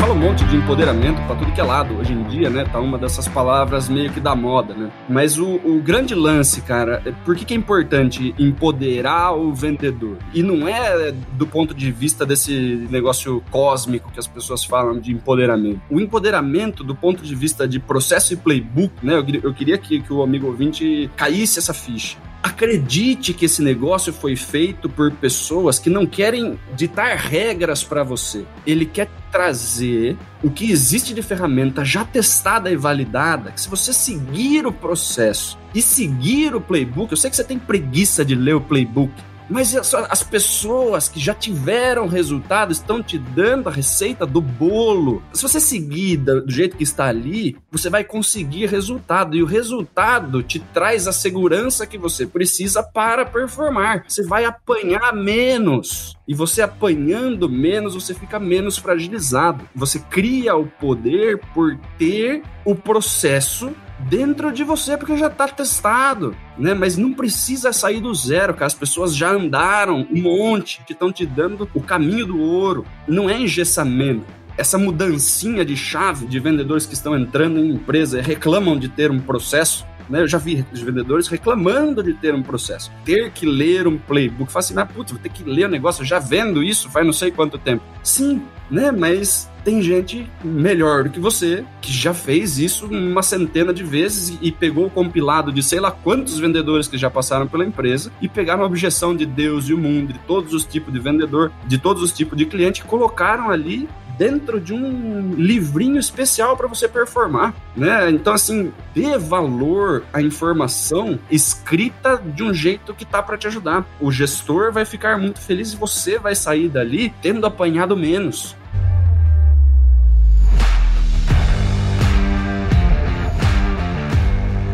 fala um monte de empoderamento para tudo que é lado hoje em dia, né? Tá uma dessas palavras meio que da moda, né? Mas o, o grande lance, cara, é por que, que é importante empoderar o vendedor? E não é do ponto de vista desse negócio cósmico que as pessoas falam de empoderamento. O empoderamento, do ponto de vista de processo e playbook, né? Eu, eu queria que, que o amigo ouvinte caísse essa ficha. Acredite que esse negócio foi feito por pessoas que não querem ditar regras para você. Ele quer trazer o que existe de ferramenta já testada e validada, que se você seguir o processo e seguir o playbook, eu sei que você tem preguiça de ler o playbook, mas as pessoas que já tiveram resultado estão te dando a receita do bolo. Se você seguir do jeito que está ali, você vai conseguir resultado. E o resultado te traz a segurança que você precisa para performar. Você vai apanhar menos. E você apanhando menos, você fica menos fragilizado. Você cria o poder por ter o processo dentro de você, porque já está testado, né? Mas não precisa sair do zero, cara. As pessoas já andaram um monte, que estão te dando o caminho do ouro. Não é engessamento. Essa mudancinha de chave de vendedores que estão entrando em empresa e reclamam de ter um processo né? Eu já vi vendedores reclamando de ter um processo, ter que ler um playbook. Fala assim, ah, putz, vou ter que ler o um negócio, já vendo isso faz não sei quanto tempo. Sim, né? Mas tem gente melhor do que você que já fez isso uma centena de vezes e pegou o compilado de sei lá quantos vendedores que já passaram pela empresa e pegaram a objeção de Deus e o mundo, de todos os tipos de vendedor, de todos os tipos de cliente, e colocaram ali dentro de um livrinho especial para você performar, né? Então assim, dê valor à informação escrita de um jeito que tá para te ajudar. O gestor vai ficar muito feliz e você vai sair dali tendo apanhado menos.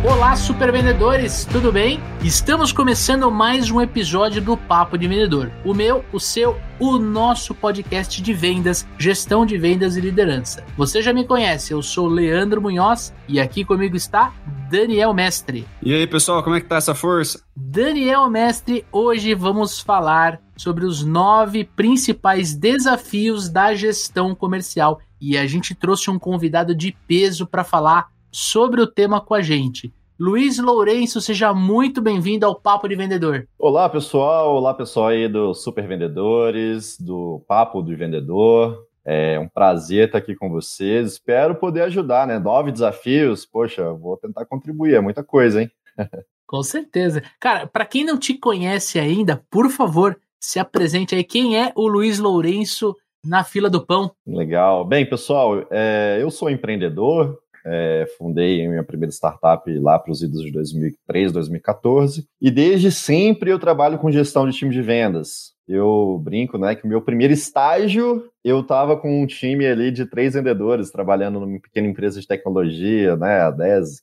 Olá, super vendedores, tudo bem? Estamos começando mais um episódio do Papo de Vendedor. O meu, o seu, o nosso podcast de vendas, gestão de vendas e liderança. Você já me conhece, eu sou Leandro Munhoz e aqui comigo está Daniel Mestre. E aí, pessoal, como é que tá essa força? Daniel Mestre, hoje vamos falar sobre os nove principais desafios da gestão comercial e a gente trouxe um convidado de peso para falar sobre o tema com a gente. Luiz Lourenço, seja muito bem-vindo ao Papo de Vendedor. Olá, pessoal. Olá, pessoal aí do Super Vendedores, do Papo do Vendedor. É um prazer estar aqui com vocês. Espero poder ajudar, né? Nove desafios. Poxa, vou tentar contribuir. É muita coisa, hein? com certeza. Cara, para quem não te conhece ainda, por favor, se apresente aí. Quem é o Luiz Lourenço na fila do pão? Legal. Bem, pessoal, é, eu sou empreendedor, é, fundei minha primeira startup lá para os idos de 2003, 2014, e desde sempre eu trabalho com gestão de time de vendas. Eu brinco, né, que o meu primeiro estágio eu estava com um time ali de três vendedores trabalhando numa pequena empresa de tecnologia, né, há 10,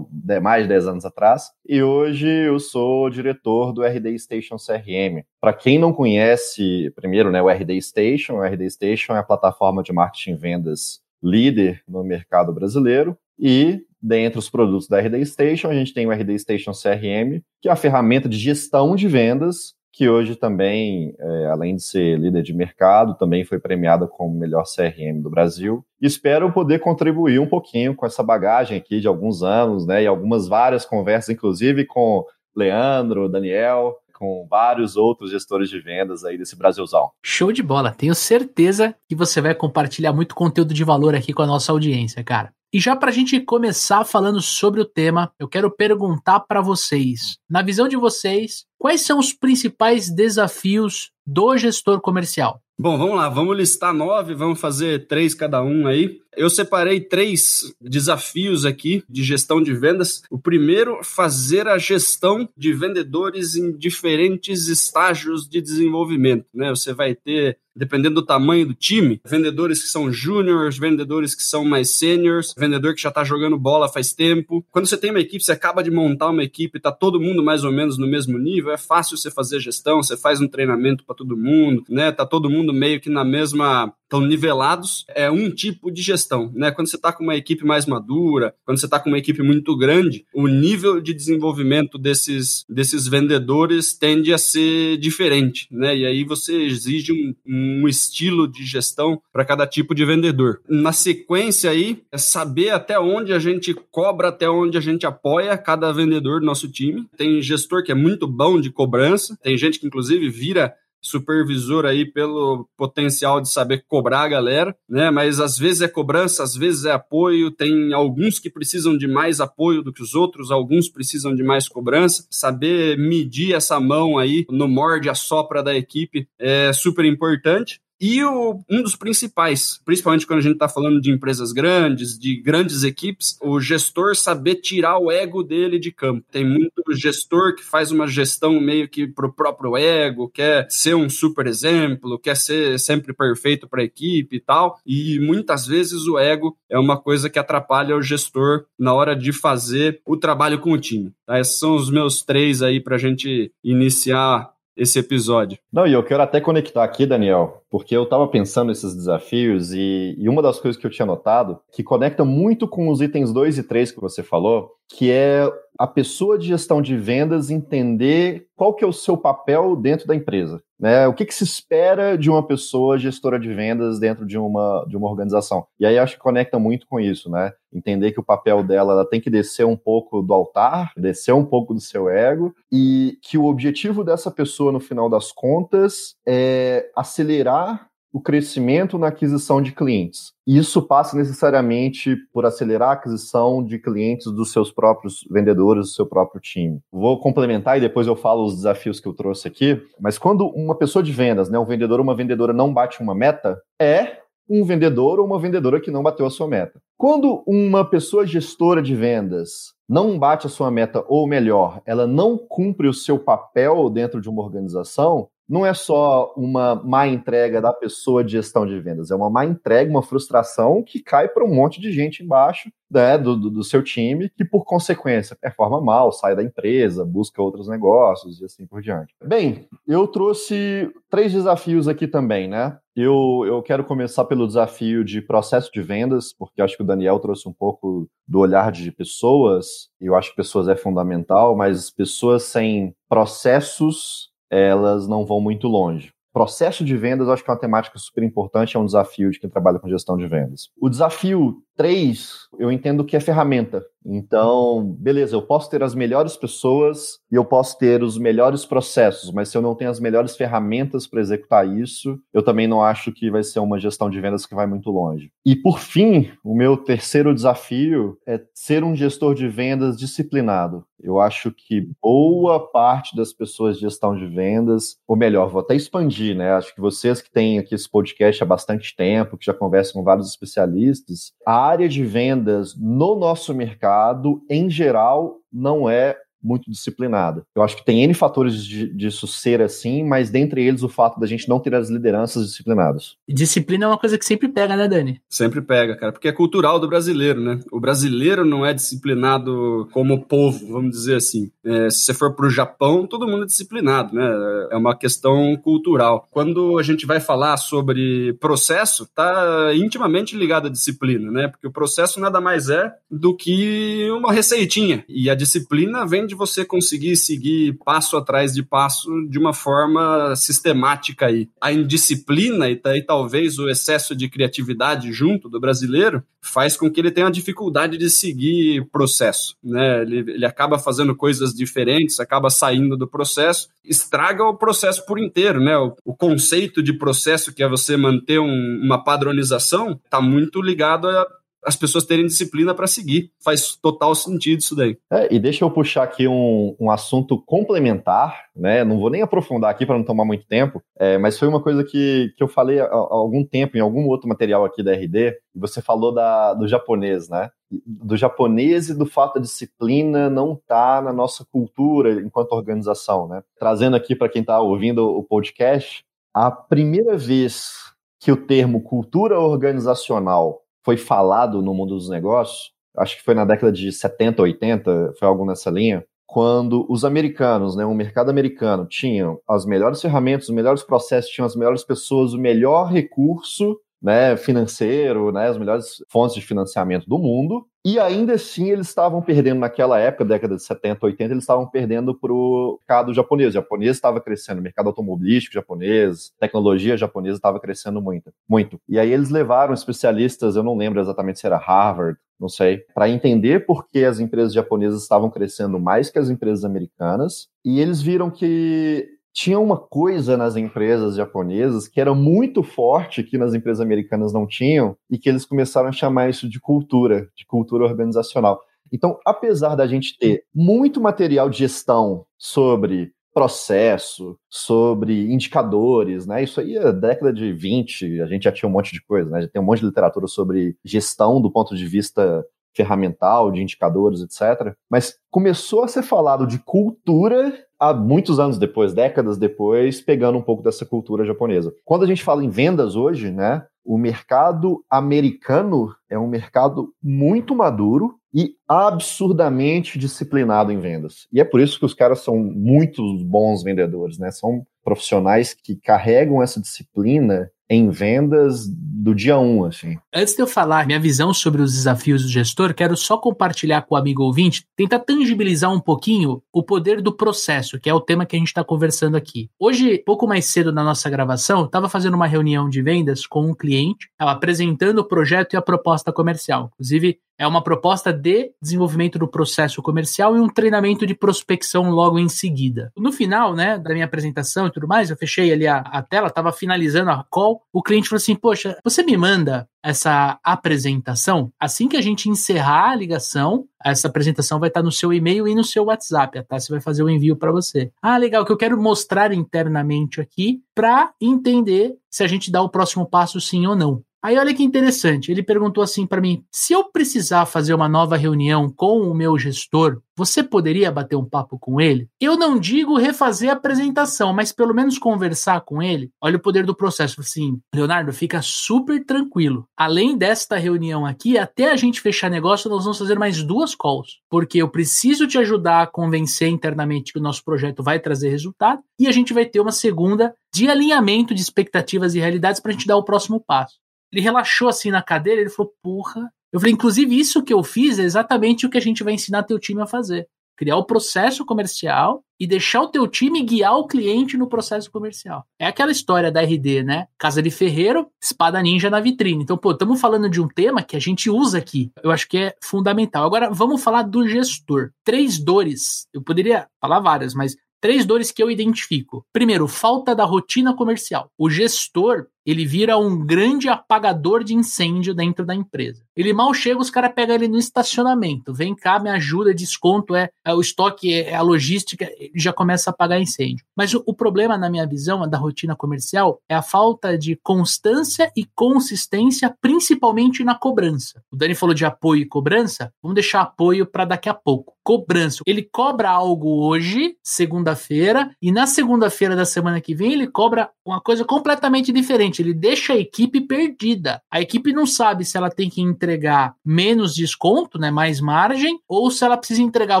mais de 10 anos atrás. E hoje eu sou diretor do RD Station CRM. Para quem não conhece, primeiro, né, o RD Station, o RD Station é a plataforma de marketing e vendas líder no mercado brasileiro. E dentre os produtos da RD Station, a gente tem o RD Station CRM, que é a ferramenta de gestão de vendas, que hoje também, é, além de ser líder de mercado, também foi premiada como melhor CRM do Brasil. espero poder contribuir um pouquinho com essa bagagem aqui de alguns anos, né, e algumas várias conversas, inclusive com Leandro, Daniel, com vários outros gestores de vendas aí desse Brasilzão. Show de bola. Tenho certeza que você vai compartilhar muito conteúdo de valor aqui com a nossa audiência, cara. E já para a gente começar falando sobre o tema, eu quero perguntar para vocês, na visão de vocês, quais são os principais desafios do gestor comercial? Bom, vamos lá, vamos listar nove, vamos fazer três cada um aí. Eu separei três desafios aqui de gestão de vendas. O primeiro, fazer a gestão de vendedores em diferentes estágios de desenvolvimento. Né? Você vai ter, dependendo do tamanho do time, vendedores que são júniores, vendedores que são mais seniors, vendedor que já está jogando bola faz tempo. Quando você tem uma equipe, você acaba de montar uma equipe, está todo mundo mais ou menos no mesmo nível, é fácil você fazer gestão, você faz um treinamento para todo mundo, né? Tá todo mundo meio que na mesma estão nivelados, é um tipo de gestão, né? Quando você está com uma equipe mais madura, quando você está com uma equipe muito grande, o nível de desenvolvimento desses, desses vendedores tende a ser diferente, né? E aí você exige um, um estilo de gestão para cada tipo de vendedor. Na sequência aí, é saber até onde a gente cobra, até onde a gente apoia cada vendedor do nosso time. Tem gestor que é muito bom de cobrança, tem gente que inclusive vira supervisor aí pelo potencial de saber cobrar a galera, né? Mas às vezes é cobrança, às vezes é apoio. Tem alguns que precisam de mais apoio do que os outros, alguns precisam de mais cobrança. Saber medir essa mão aí no morde a sopra da equipe é super importante. E o, um dos principais, principalmente quando a gente está falando de empresas grandes, de grandes equipes, o gestor saber tirar o ego dele de campo. Tem muito gestor que faz uma gestão meio que para o próprio ego, quer ser um super exemplo, quer ser sempre perfeito para a equipe e tal. E muitas vezes o ego é uma coisa que atrapalha o gestor na hora de fazer o trabalho com o time. Tá? Esses são os meus três aí para a gente iniciar esse episódio. Não, e eu quero até conectar aqui, Daniel, porque eu estava pensando nesses desafios e, e, uma das coisas que eu tinha notado, que conecta muito com os itens 2 e 3 que você falou, que é a pessoa de gestão de vendas entender qual que é o seu papel dentro da empresa. Né? O que, que se espera de uma pessoa gestora de vendas dentro de uma, de uma organização? E aí acho que conecta muito com isso, né? Entender que o papel dela ela tem que descer um pouco do altar, descer um pouco do seu ego, e que o objetivo dessa pessoa, no final das contas, é acelerar o crescimento na aquisição de clientes. Isso passa necessariamente por acelerar a aquisição de clientes dos seus próprios vendedores, do seu próprio time. Vou complementar e depois eu falo os desafios que eu trouxe aqui, mas quando uma pessoa de vendas, né, um vendedor ou uma vendedora não bate uma meta, é um vendedor ou uma vendedora que não bateu a sua meta. Quando uma pessoa gestora de vendas não bate a sua meta, ou melhor, ela não cumpre o seu papel dentro de uma organização, não é só uma má entrega da pessoa de gestão de vendas, é uma má entrega, uma frustração que cai para um monte de gente embaixo né, do, do, seu time, que por consequência performa mal, sai da empresa, busca outros negócios e assim por diante. Bem, eu trouxe três desafios aqui também, né? Eu, eu quero começar pelo desafio de processo de vendas, porque acho que o Daniel trouxe um pouco do olhar de pessoas, eu acho que pessoas é fundamental, mas pessoas sem processos elas não vão muito longe. Processo de vendas, acho que é uma temática super importante, é um desafio de quem trabalha com gestão de vendas. O desafio 3, eu entendo que é ferramenta. Então, beleza, eu posso ter as melhores pessoas e eu posso ter os melhores processos, mas se eu não tenho as melhores ferramentas para executar isso, eu também não acho que vai ser uma gestão de vendas que vai muito longe. E por fim, o meu terceiro desafio é ser um gestor de vendas disciplinado. Eu acho que boa parte das pessoas de gestão de vendas, ou melhor, vou até expandir, né? Acho que vocês que têm aqui esse podcast há bastante tempo, que já conversam com vários especialistas, a área de vendas no nosso mercado, em geral, não é muito disciplinada. Eu acho que tem N fatores de, disso ser assim, mas dentre eles o fato da gente não ter as lideranças disciplinadas. Disciplina é uma coisa que sempre pega, né, Dani? Sempre pega, cara, porque é cultural do brasileiro, né? O brasileiro não é disciplinado como povo, vamos dizer assim. É, se você for para o Japão, todo mundo é disciplinado, né? É uma questão cultural. Quando a gente vai falar sobre processo, tá intimamente ligado à disciplina, né? Porque o processo nada mais é do que uma receitinha. E a disciplina vem de você conseguir seguir passo atrás de passo de uma forma sistemática aí. A indisciplina e, e talvez o excesso de criatividade junto do brasileiro faz com que ele tenha dificuldade de seguir processo, né? Ele, ele acaba fazendo coisas diferentes, acaba saindo do processo, estraga o processo por inteiro, né? O, o conceito de processo que é você manter um, uma padronização está muito ligado a as pessoas terem disciplina para seguir. Faz total sentido isso daí. É, e deixa eu puxar aqui um, um assunto complementar, né? Não vou nem aprofundar aqui para não tomar muito tempo, é, mas foi uma coisa que, que eu falei há, há, algum tempo em algum outro material aqui da RD, e você falou da, do japonês, né? Do japonês e do fato da disciplina não tá na nossa cultura enquanto organização, né? Trazendo aqui para quem está ouvindo o podcast, a primeira vez que o termo cultura organizacional foi falado no mundo dos negócios, acho que foi na década de 70, 80, foi algo nessa linha, quando os americanos, né, o mercado americano, tinham as melhores ferramentas, os melhores processos, tinham as melhores pessoas, o melhor recurso né, financeiro, né, as melhores fontes de financiamento do mundo. E ainda assim eles estavam perdendo naquela época, década de 70, 80, eles estavam perdendo para o mercado japonês. O japonês estava crescendo, o mercado automobilístico japonês, tecnologia japonesa estava crescendo muito, muito. E aí eles levaram especialistas, eu não lembro exatamente se era Harvard, não sei, para entender por que as empresas japonesas estavam crescendo mais que as empresas americanas. E eles viram que tinha uma coisa nas empresas japonesas que era muito forte que nas empresas americanas não tinham e que eles começaram a chamar isso de cultura, de cultura organizacional. Então, apesar da gente ter muito material de gestão sobre processo, sobre indicadores, né? Isso aí é década de 20, a gente já tinha um monte de coisa, né? Já tem um monte de literatura sobre gestão do ponto de vista ferramental, de indicadores, etc. Mas começou a ser falado de cultura há muitos anos depois, décadas depois, pegando um pouco dessa cultura japonesa. Quando a gente fala em vendas hoje, né, o mercado americano é um mercado muito maduro e absurdamente disciplinado em vendas. E é por isso que os caras são muito bons vendedores, né? São profissionais que carregam essa disciplina em vendas do dia 1, um, assim. Antes de eu falar minha visão sobre os desafios do gestor, quero só compartilhar com o amigo ouvinte, tentar tangibilizar um pouquinho o poder do processo, que é o tema que a gente está conversando aqui. Hoje, pouco mais cedo na nossa gravação, estava fazendo uma reunião de vendas com um cliente, estava apresentando o projeto e a proposta comercial. Inclusive, é uma proposta de desenvolvimento do processo comercial e um treinamento de prospecção logo em seguida. No final, né, da minha apresentação e tudo mais, eu fechei ali a, a tela, estava finalizando a call, o cliente falou assim, poxa, você me manda essa apresentação? Assim que a gente encerrar a ligação, essa apresentação vai estar no seu e-mail e no seu WhatsApp, tá? Você vai fazer o envio para você. Ah, legal, que eu quero mostrar internamente aqui para entender se a gente dá o próximo passo sim ou não. Aí olha que interessante, ele perguntou assim para mim: se eu precisar fazer uma nova reunião com o meu gestor, você poderia bater um papo com ele? Eu não digo refazer a apresentação, mas pelo menos conversar com ele. Olha o poder do processo. Assim, Leonardo, fica super tranquilo. Além desta reunião aqui, até a gente fechar negócio, nós vamos fazer mais duas calls, porque eu preciso te ajudar a convencer internamente que o nosso projeto vai trazer resultado e a gente vai ter uma segunda de alinhamento de expectativas e realidades para a gente dar o próximo passo. Ele relaxou assim na cadeira, ele falou: porra. Eu falei, inclusive, isso que eu fiz é exatamente o que a gente vai ensinar teu time a fazer. Criar o processo comercial e deixar o teu time guiar o cliente no processo comercial. É aquela história da RD, né? Casa de ferreiro, espada ninja na vitrine. Então, pô, estamos falando de um tema que a gente usa aqui. Eu acho que é fundamental. Agora, vamos falar do gestor. Três dores. Eu poderia falar várias, mas três dores que eu identifico. Primeiro, falta da rotina comercial. O gestor, ele vira um grande apagador de incêndio dentro da empresa. Ele mal chega, os caras pegam ele no estacionamento. Vem cá, me ajuda, desconto, é, é o estoque, é, é, a logística, ele já começa a apagar incêndio. Mas o, o, problema, na minha visão, da rotina comercial é a falta de constância e consistência, principalmente na cobrança. O Dani falou de apoio e cobrança, vamos deixar apoio para daqui a pouco. Cobrança. Ele cobra algo hoje, segunda-feira, e na segunda-feira da semana que vem ele cobra uma coisa completamente diferente ele deixa a equipe perdida. A equipe não sabe se ela tem que entregar menos desconto, né, mais margem, ou se ela precisa entregar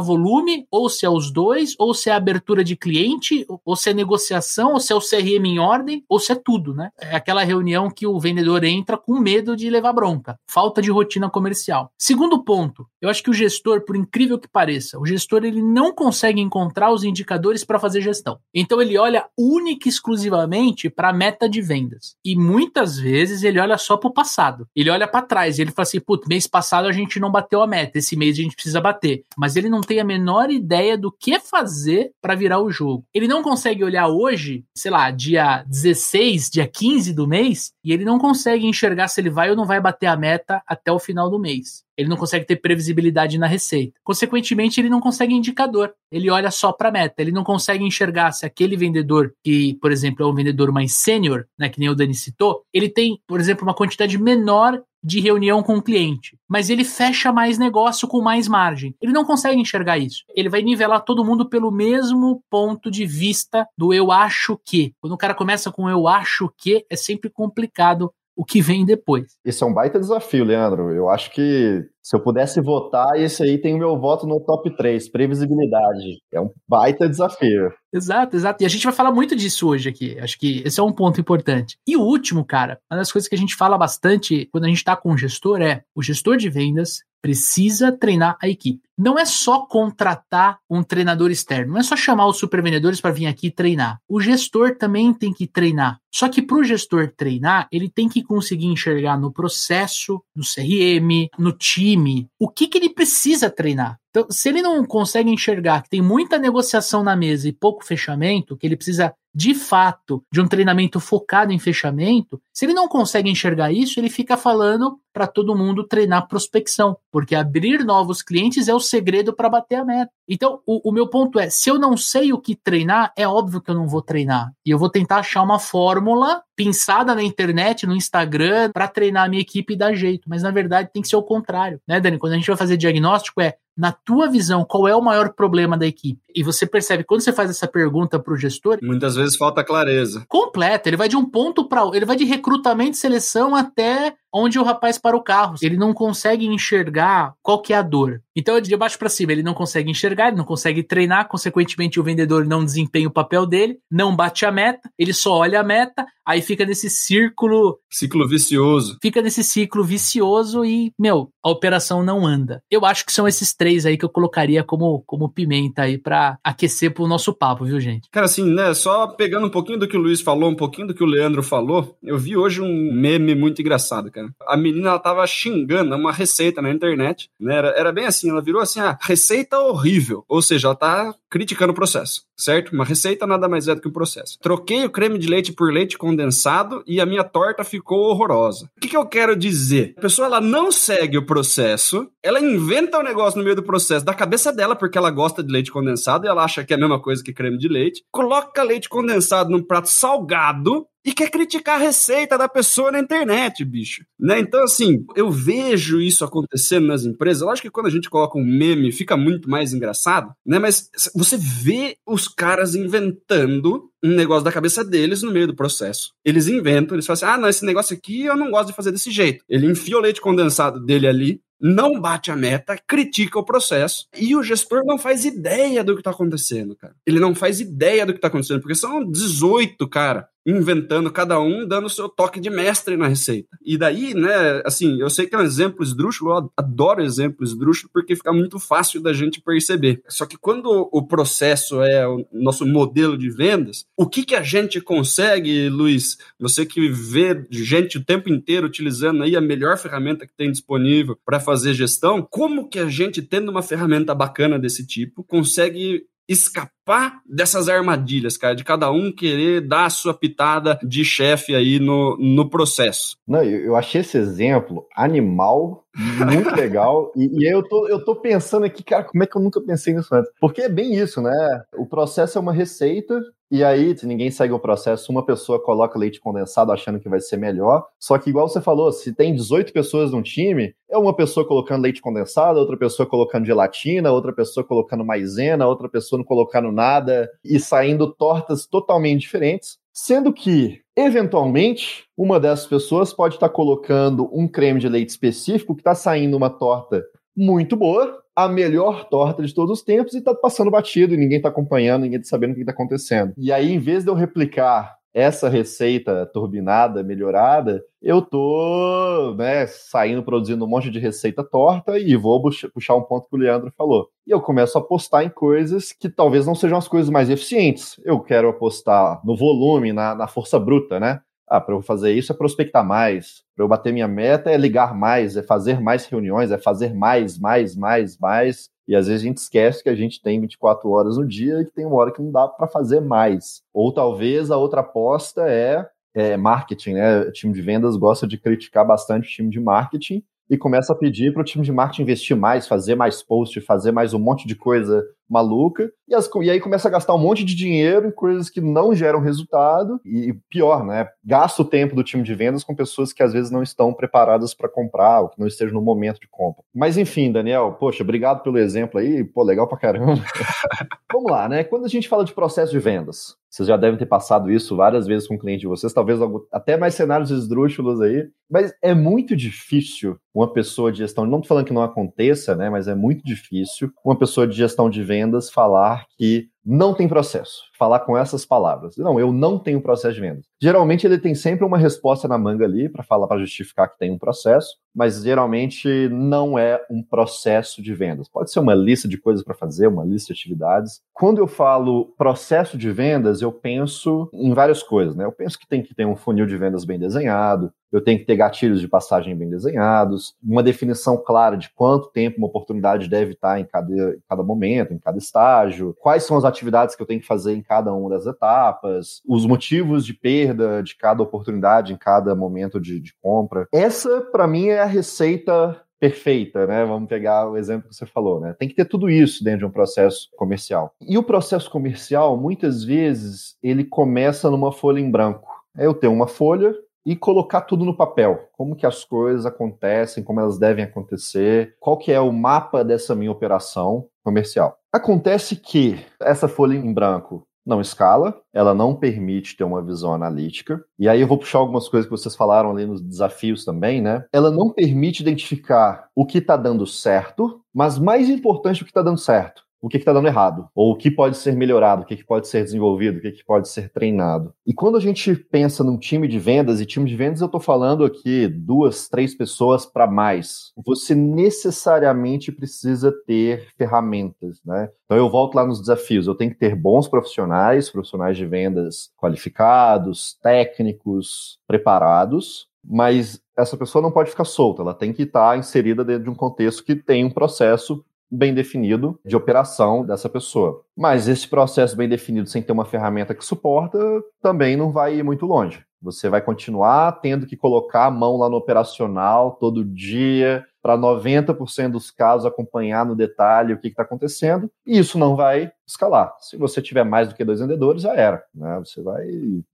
volume, ou se é os dois, ou se é abertura de cliente, ou se é negociação, ou se é o CRM em ordem, ou se é tudo, né? É aquela reunião que o vendedor entra com medo de levar bronca. Falta de rotina comercial. Segundo ponto, eu acho que o gestor, por incrível que pareça, o gestor ele não consegue encontrar os indicadores para fazer gestão. Então ele olha única e exclusivamente para a meta de vendas. E muitas vezes ele olha só para o passado. Ele olha para trás e ele fala assim: putz, mês passado a gente não bateu a meta, esse mês a gente precisa bater. Mas ele não tem a menor ideia do que fazer para virar o jogo. Ele não consegue olhar hoje, sei lá, dia 16, dia 15 do mês, e ele não consegue enxergar se ele vai ou não vai bater a meta até o final do mês ele não consegue ter previsibilidade na receita. Consequentemente, ele não consegue indicador. Ele olha só para a meta. Ele não consegue enxergar se aquele vendedor, que, por exemplo, é um vendedor mais sênior, né, que nem o Dani citou, ele tem, por exemplo, uma quantidade menor de reunião com o cliente, mas ele fecha mais negócio com mais margem. Ele não consegue enxergar isso. Ele vai nivelar todo mundo pelo mesmo ponto de vista do eu acho que. Quando o cara começa com eu acho que, é sempre complicado o que vem depois. Esse é um baita desafio, Leandro. Eu acho que Se eu pudesse votar, esse aí tem o meu voto no top 3, previsibilidade. É um baita desafio. Exato, exato. E a gente vai falar muito disso hoje aqui. Acho que esse é um ponto importante. E o último, cara, uma das coisas que a gente fala bastante quando a gente está com o gestor é o gestor de vendas precisa treinar a equipe. Não é só contratar um treinador externo, não é só chamar os supervendedores para vir aqui treinar. O gestor também tem que treinar. Só que para o gestor treinar, ele tem que conseguir enxergar no processo, no CRM, no time, o que, que ele precisa treinar. Então, se ele não consegue enxergar que tem muita negociação na mesa e pouco fechamento, que ele precisa de fato de um treinamento focado em fechamento, se ele não consegue enxergar isso, ele fica falando para todo mundo treinar prospecção, porque abrir novos clientes é o segredo para bater a meta. Então, o, o, meu ponto é: se eu não sei o que treinar, é óbvio que eu não vou treinar. E eu vou tentar achar uma fórmula pensada na internet, no Instagram, para treinar a minha equipe e dar jeito. Mas na verdade tem que ser o contrário, né, Dani? Quando a gente vai fazer diagnóstico, é na tua visão, qual é o maior problema da equipe? E você percebe, quando você faz essa pergunta para o gestor. Muitas vezes falta clareza. Completa. Ele vai de um ponto para. Ele vai de recrutamento e seleção até onde o rapaz para o carro. Ele não consegue enxergar qual que é a dor. Então de baixo para cima, ele não consegue enxergar, ele não consegue treinar, consequentemente o vendedor não desempenha o papel dele, não bate a meta, ele só olha a meta, aí fica nesse círculo, ciclo vicioso. Fica nesse ciclo vicioso e, meu, a operação não anda. Eu acho que são esses três aí que eu colocaria como como pimenta aí para aquecer pro nosso papo, viu, gente? Cara, assim, né, só pegando um pouquinho do que o Luiz falou, um pouquinho do que o Leandro falou, eu vi hoje um meme muito engraçado, cara. A menina ela tava xingando uma receita na internet, né? Era, era bem assim, ela virou assim, ah, receita horrível. Ou seja, ela tá criticando o processo, certo? Uma receita nada mais é do que um processo. Troquei o creme de leite por leite condensado e a minha torta ficou horrorosa. O que, que eu quero dizer? A pessoa ela não segue o processo, ela inventa um negócio no meio do processo da cabeça dela porque ela gosta de leite condensado e ela acha que é a mesma coisa que creme de leite. Coloca leite condensado num prato salgado e quer criticar a receita da pessoa na internet, bicho. Né? Então, assim, eu vejo isso acontecendo nas empresas. Lógico que quando a gente coloca um meme, fica muito mais engraçado, né? Mas você vê os caras inventando um negócio da cabeça deles no meio do processo. Eles inventam, eles falam assim: ah, não, esse negócio aqui eu não gosto de fazer desse jeito. Ele enfia o leite condensado dele ali, não bate a meta, critica o processo e o gestor não faz ideia do que está acontecendo, cara. Ele não faz ideia do que está acontecendo, porque são 18, cara, inventando cada um, dando o seu toque de mestre na receita. E daí, né, assim, eu sei que é um exemplo esdrúxulo, eu adoro exemplos esdrúxulos porque fica muito fácil da gente perceber. Só que quando o processo é o nosso modelo de vendas, o que que a gente consegue, Luiz? Você que vê gente o tempo inteiro utilizando aí a melhor ferramenta que tem disponível para fazer gestão, como que a gente, tendo uma ferramenta bacana desse tipo, consegue escapar dessas armadilhas, cara, de cada um querer dar a sua pitada de chefe aí no, no processo. Não, eu achei esse exemplo animal, muito legal, e, e eu, tô, eu tô pensando aqui, cara, como é que eu nunca pensei nisso antes? Porque é bem isso, né? O processo é uma receita, e aí, se ninguém segue o processo, uma pessoa coloca leite condensado achando que vai ser melhor. Só que, igual você falou, se tem 18 pessoas num time, é uma pessoa colocando leite condensado, outra pessoa colocando gelatina, outra pessoa colocando maisena, outra pessoa não colocando nada e saindo tortas totalmente diferentes. Sendo que, eventualmente, uma dessas pessoas pode estar colocando um creme de leite específico que está saindo uma torta muito boa, a melhor torta de todos os tempos e tá passando batido e ninguém tá acompanhando, ninguém tá sabendo o que tá acontecendo. E aí, em vez de eu replicar essa receita turbinada, melhorada, eu tô né, saindo produzindo um monte de receita torta e vou puxar um ponto que o Leandro falou. E eu começo a apostar em coisas que talvez não sejam as coisas mais eficientes. Eu quero apostar no volume, na, na força bruta, né? Ah, para eu fazer isso é prospectar mais. Para eu bater minha meta é ligar mais, é fazer mais reuniões, é fazer mais, mais, mais, mais. E às vezes a gente esquece que a gente tem 24 horas no dia e que tem uma hora que não dá para fazer mais. Ou talvez a outra aposta é, é marketing, né? O time de vendas gosta de criticar bastante o time de marketing e começa a pedir para o time de marketing investir mais, fazer mais post, fazer mais um monte de coisa maluca, e, as, e, aí começa a gastar um monte de dinheiro em coisas que não geram resultado, e pior, né? Gasta o tempo do time de vendas com pessoas que às vezes não estão preparadas para comprar, ou que não estejam no momento de compra. Mas enfim, Daniel, poxa, obrigado pelo exemplo aí, pô, legal pra caramba. Vamos lá, né? Quando a gente fala de processo de vendas, Vocês já devem ter passado isso várias vezes com o cliente de vocês, talvez até mais cenários esdrúxulos aí. Mas é muito difícil uma pessoa de gestão, não estou falando que não aconteça, né? Mas é muito difícil uma pessoa de gestão de vendas falar que não tem processo. Falar com essas palavras. Não, eu não tenho processo de vendas. Geralmente ele tem sempre uma resposta na manga ali para falar, para justificar que tem um processo, mas geralmente não é um processo de vendas. Pode ser uma lista de coisas para fazer, uma lista de atividades. Quando eu falo processo de vendas, eu penso em várias coisas, né? Eu penso que tem que ter um funil de vendas bem desenhado, eu tenho que ter gatilhos de passagem bem desenhados, uma definição clara de quanto tempo uma oportunidade deve estar em cada, em cada momento, em cada estágio, quais são as atividades que eu tenho que fazer em cada uma das etapas, os motivos de perda de cada oportunidade em cada momento de, de compra. Essa, para mim, é a receita perfeita, né? Vamos pegar o exemplo que você falou, né? Tem que ter tudo isso dentro de um processo comercial. E o processo comercial, muitas vezes, ele começa numa folha em branco. Eu tenho uma folha, e colocar tudo no papel. Como que as coisas acontecem, como elas devem acontecer, qual que é o mapa dessa minha operação comercial. Acontece que essa folha em branco não escala, ela não permite ter uma visão analítica. E aí eu vou puxar algumas coisas que vocês falaram ali nos desafios também, né? Ela não permite identificar o que está dando certo, mas mais importante o que está dando certo o que está dando errado, ou o que pode ser melhorado, o que, que pode ser desenvolvido, o que, que pode ser treinado. E quando a gente pensa num time de vendas, e time de vendas eu estou falando aqui duas, três pessoas para mais, você necessariamente precisa ter ferramentas, né? Então eu volto lá nos desafios, eu tenho que ter bons profissionais, profissionais de vendas qualificados, técnicos, preparados, mas essa pessoa não pode ficar solta, ela tem que estar inserida dentro de um contexto que tem um processo bem definido de operação dessa pessoa. Mas esse processo bem definido sem ter uma ferramenta que suporta também não vai ir muito longe. Você vai continuar tendo que colocar a mão lá no operacional todo dia, para 90% dos casos acompanhar no detalhe o que está acontecendo, e isso não vai escalar. Se você tiver mais do que dois vendedores, já era. Né? Você vai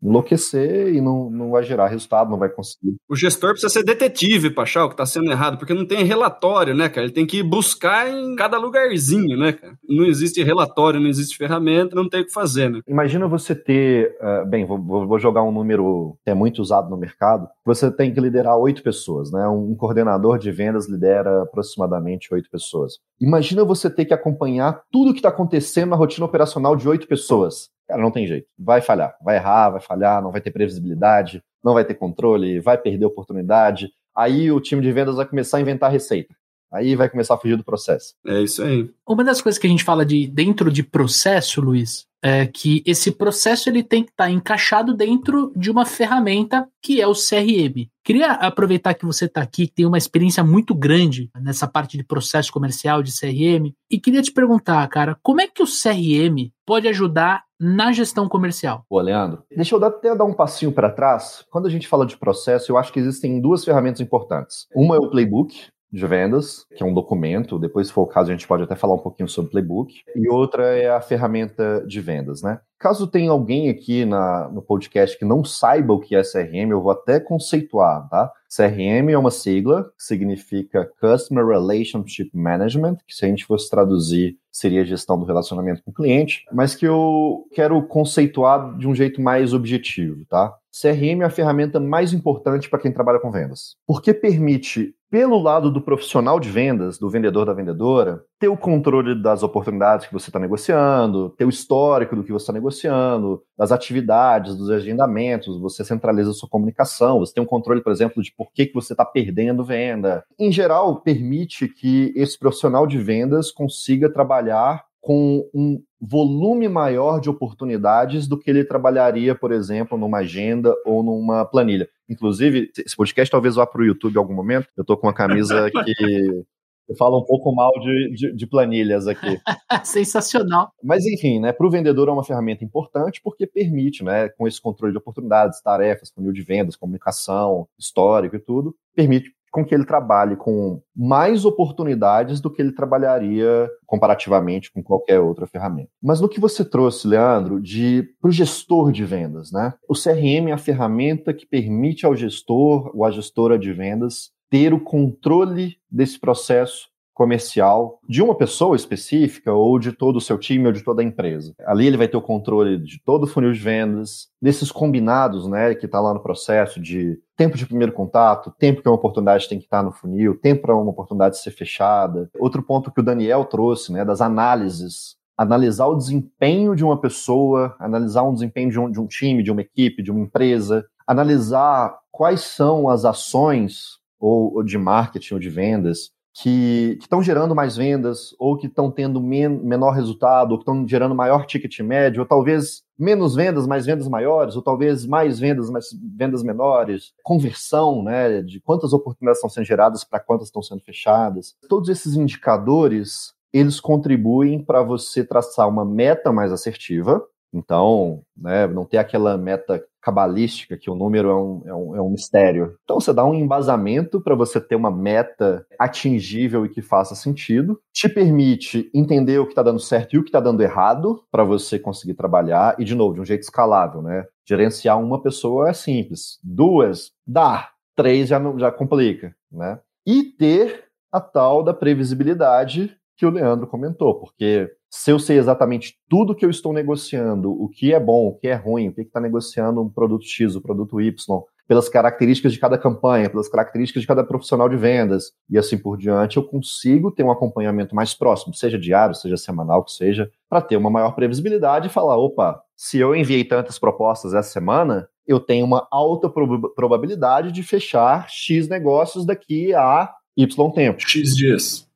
enlouquecer e não, não vai gerar resultado, não vai conseguir. O gestor precisa ser detetive para achar o que está sendo errado, porque não tem relatório, né, cara? Ele tem que buscar em cada lugarzinho, né, cara? Não existe relatório, não existe ferramenta, não tem o que fazer, né? Imagina você ter, uh, bem, vou, vou, jogar um número que é muito usado no mercado, você tem que liderar oito pessoas, né? Um coordenador de vendas lidera aproximadamente oito pessoas. Imagina você ter que acompanhar tudo o que está acontecendo na rotina operacional de oito pessoas. Cara, não tem jeito. Vai falhar. Vai errar, vai falhar, não vai ter previsibilidade, não vai ter controle, vai perder oportunidade. Aí o time de vendas vai começar a inventar receita. Aí vai começar a fugir do processo. É isso aí. Uma das coisas que a gente fala de dentro de processo, Luiz, é que esse processo ele tem que estar tá encaixado dentro de uma ferramenta que é o CRM. Queria aproveitar que você está aqui, que tem uma experiência muito grande nessa parte de processo comercial de CRM, e queria te perguntar, cara, como é que o CRM pode ajudar na gestão comercial? Pô, Leandro, deixa eu até dar um passinho para trás. Quando a gente fala de processo, eu acho que existem duas ferramentas importantes. Uma é o playbook, de vendas, que é um documento, depois se for o caso a gente pode até falar um pouquinho sobre playbook, e outra é a ferramenta de vendas, né? Caso tenha alguém aqui na, no podcast que não saiba o que é CRM, eu vou até conceituar, tá? CRM é uma sigla que significa Customer Relationship Management, que se a gente fosse traduzir seria gestão do relacionamento com o cliente, mas que eu quero conceituar de um jeito mais objetivo, tá? CRM é a ferramenta mais importante para quem trabalha com vendas, porque permite, pelo lado do profissional de vendas, do vendedor da vendedora, ter o controle das oportunidades que você está negociando, ter o histórico do que você está negociando, das atividades, dos agendamentos, você centraliza a sua comunicação, você tem um controle, por exemplo, de por que, que você está perdendo venda. Em geral, permite que esse profissional de vendas consiga trabalhar com um volume maior de oportunidades do que ele trabalharia, por exemplo, numa agenda ou numa planilha. Inclusive, esse podcast talvez vá para o YouTube em algum momento. Eu estou com uma camisa que eu falo um pouco mal de, de, de planilhas aqui. Sensacional. Mas enfim, né, para o vendedor é uma ferramenta importante porque permite, né, com esse controle de oportunidades, tarefas, funil de vendas, comunicação, histórico e tudo, permite com que ele trabalhe com mais oportunidades do que ele trabalharia comparativamente com qualquer outra ferramenta. Mas no que você trouxe, Leandro, de para o gestor de vendas, né? O CRM é a ferramenta que permite ao gestor ou à gestora de vendas ter o controle desse processo comercial de uma pessoa específica ou de todo o seu time ou de toda a empresa. Ali ele vai ter o controle de todo o funil de vendas, desses combinados, né, que está lá no processo de tempo de primeiro contato, tempo que uma oportunidade tem que estar tá no funil, tempo para uma oportunidade ser fechada. Outro ponto que o Daniel trouxe, né, das análises analisar o desempenho de uma pessoa, analisar um desempenho de um, de um time, de uma equipe, de uma empresa, analisar quais são as ações ou, ou de marketing ou de vendas que estão gerando mais vendas, ou que estão tendo men menor resultado, ou que estão gerando maior ticket médio, ou talvez menos vendas, mais vendas maiores, ou talvez mais vendas, mais vendas menores, conversão, né, de quantas oportunidades estão sendo geradas para quantas estão sendo fechadas. Todos esses indicadores eles contribuem para você traçar uma meta mais assertiva. Então, né, não ter aquela meta cabalística que o número é um, é um, é um mistério. Então, você dá um embasamento para você ter uma meta atingível e que faça sentido. Te permite entender o que está dando certo e o que está dando errado para você conseguir trabalhar. E, de novo, de um jeito escalável, né? Gerenciar uma pessoa é simples. Duas, dá. Três já, já complica, né? E ter a tal da previsibilidade que o Leandro comentou, porque se eu sei exatamente tudo que eu estou negociando, o que é bom, o que é ruim, o que está negociando um produto X, o produto Y, pelas características de cada campanha, pelas características de cada profissional de vendas e assim por diante, eu consigo ter um acompanhamento mais próximo, seja diário, seja semanal, que seja, para ter uma maior previsibilidade e falar, opa, se eu enviei tantas propostas essa semana, eu tenho uma alta prob probabilidade de fechar X negócios daqui a Y tempo. X dias.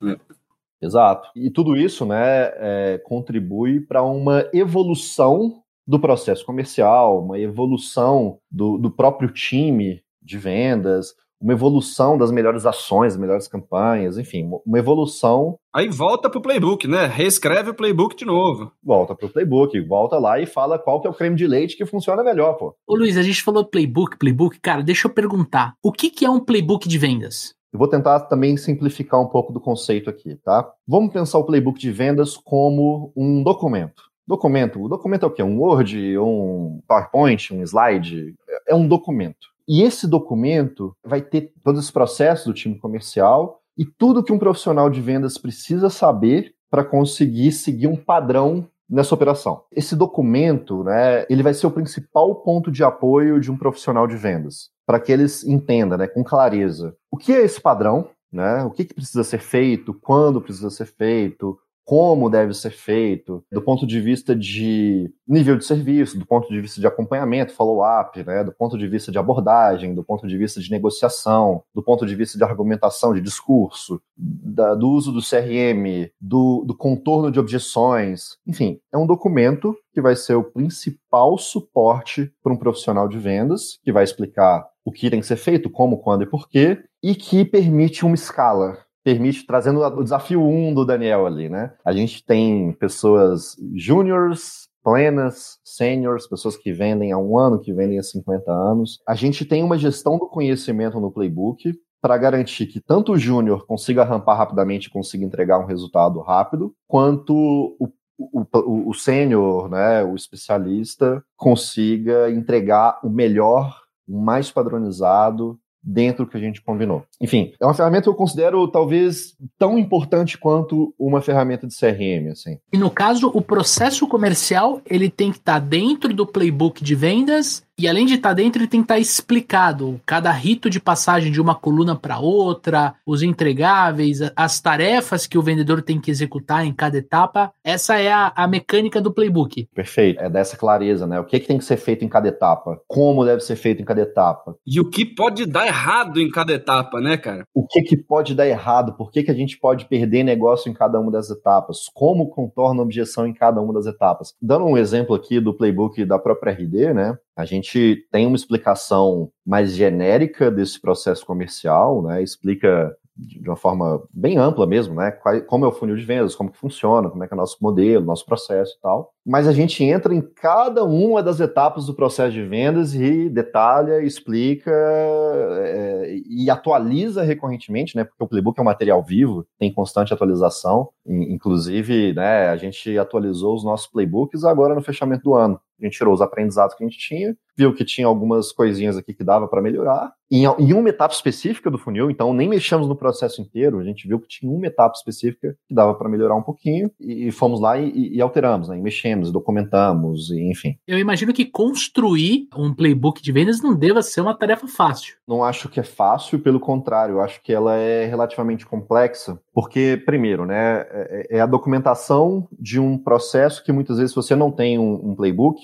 Exato. E tudo isso né, é, contribui para uma evolução do processo comercial, uma evolução do, do próprio time de vendas, uma evolução das melhores ações, das melhores campanhas, enfim, uma evolução. Aí volta para o playbook, né? Reescreve o playbook de novo. Volta para o playbook, volta lá e fala qual que é o creme de leite que funciona melhor, pô. Ô Luiz, a gente falou playbook, playbook, cara, deixa eu perguntar, o que, que é um playbook de vendas? Eu vou tentar também simplificar um pouco do conceito aqui, tá? Vamos pensar o playbook de vendas como um documento. Documento, o documento é o quê? Um Word, um PowerPoint, um slide? É um documento. E esse documento vai ter todos os processos do time comercial e tudo que um profissional de vendas precisa saber para conseguir seguir um padrão nessa operação. Esse documento, né, ele vai ser o principal ponto de apoio de um profissional de vendas para que eles entendam, né, com clareza, o que é esse padrão, né, o que, que precisa ser feito, quando precisa ser feito, como deve ser feito, do ponto de vista de nível de serviço, do ponto de vista de acompanhamento, follow-up, né, do ponto de vista de abordagem, do ponto de vista de negociação, do ponto de vista de argumentação, de discurso, da, do uso do CRM, do, do contorno de objeções. Enfim, é um documento que vai ser o principal suporte para um profissional de vendas, que vai explicar o que tem que ser feito, como, quando e porquê, e que permite uma escala permite, trazendo o desafio 1 um do Daniel ali, né? A gente tem pessoas júniores, plenas, seniors, pessoas que vendem há um ano, que vendem há 50 anos. A gente tem uma gestão do conhecimento no playbook para garantir que tanto o júnior consiga rampar rapidamente e consiga entregar um resultado rápido, quanto o o, o, o sênior, né, o especialista, consiga entregar o melhor, o mais padronizado dentro do que a gente combinou. Enfim, é uma ferramenta que eu considero talvez tão importante quanto uma ferramenta de CRM, assim. E no caso, o processo comercial, ele tem que estar tá dentro do playbook de vendas e além de estar tá dentro, ele tem que estar tá explicado cada rito de passagem de uma coluna para outra, os entregáveis, as tarefas que o vendedor tem que executar em cada etapa. Essa é a, a mecânica do playbook. Perfeito. É dessa clareza, né? O que, que tem que ser feito em cada etapa? Como deve ser feito em cada etapa? E o que pode dar errado em cada etapa, né, cara? O que, que pode dar errado? Por que, que a gente pode perder negócio em cada uma das etapas? Como contorna a objeção em cada uma das etapas? Dando um exemplo aqui do playbook da própria RD, né? A gente tem uma explicação mais genérica desse processo comercial, né? Explica de uma forma bem ampla mesmo, né? Como é o funil de vendas, como que funciona, como é que é o nosso modelo, nosso processo e tal. Mas a gente entra em cada uma das etapas do processo de vendas e detalha, explica é, e atualiza recorrentemente, né? Porque o playbook é um material vivo, tem constante atualização. Inclusive, né, a gente atualizou os nossos playbooks agora no fechamento do ano. A gente tirou os aprendizados que a gente tinha, viu que tinha algumas coisinhas aqui que dava para melhorar. Em, em, uma etapa específica do funil, então nem mexemos no processo inteiro, a gente viu que tinha uma etapa específica que dava para melhorar um pouquinho e, e fomos lá e, e, alteramos, né? E mexemos, documentamos, e, enfim. Eu imagino que construir um playbook de vendas não deva ser uma tarefa fácil. Não acho que é fácil, pelo contrário, acho que ela é relativamente complexa, porque, primeiro, né, é, é a documentação de um processo que muitas vezes você não tem um, um playbook,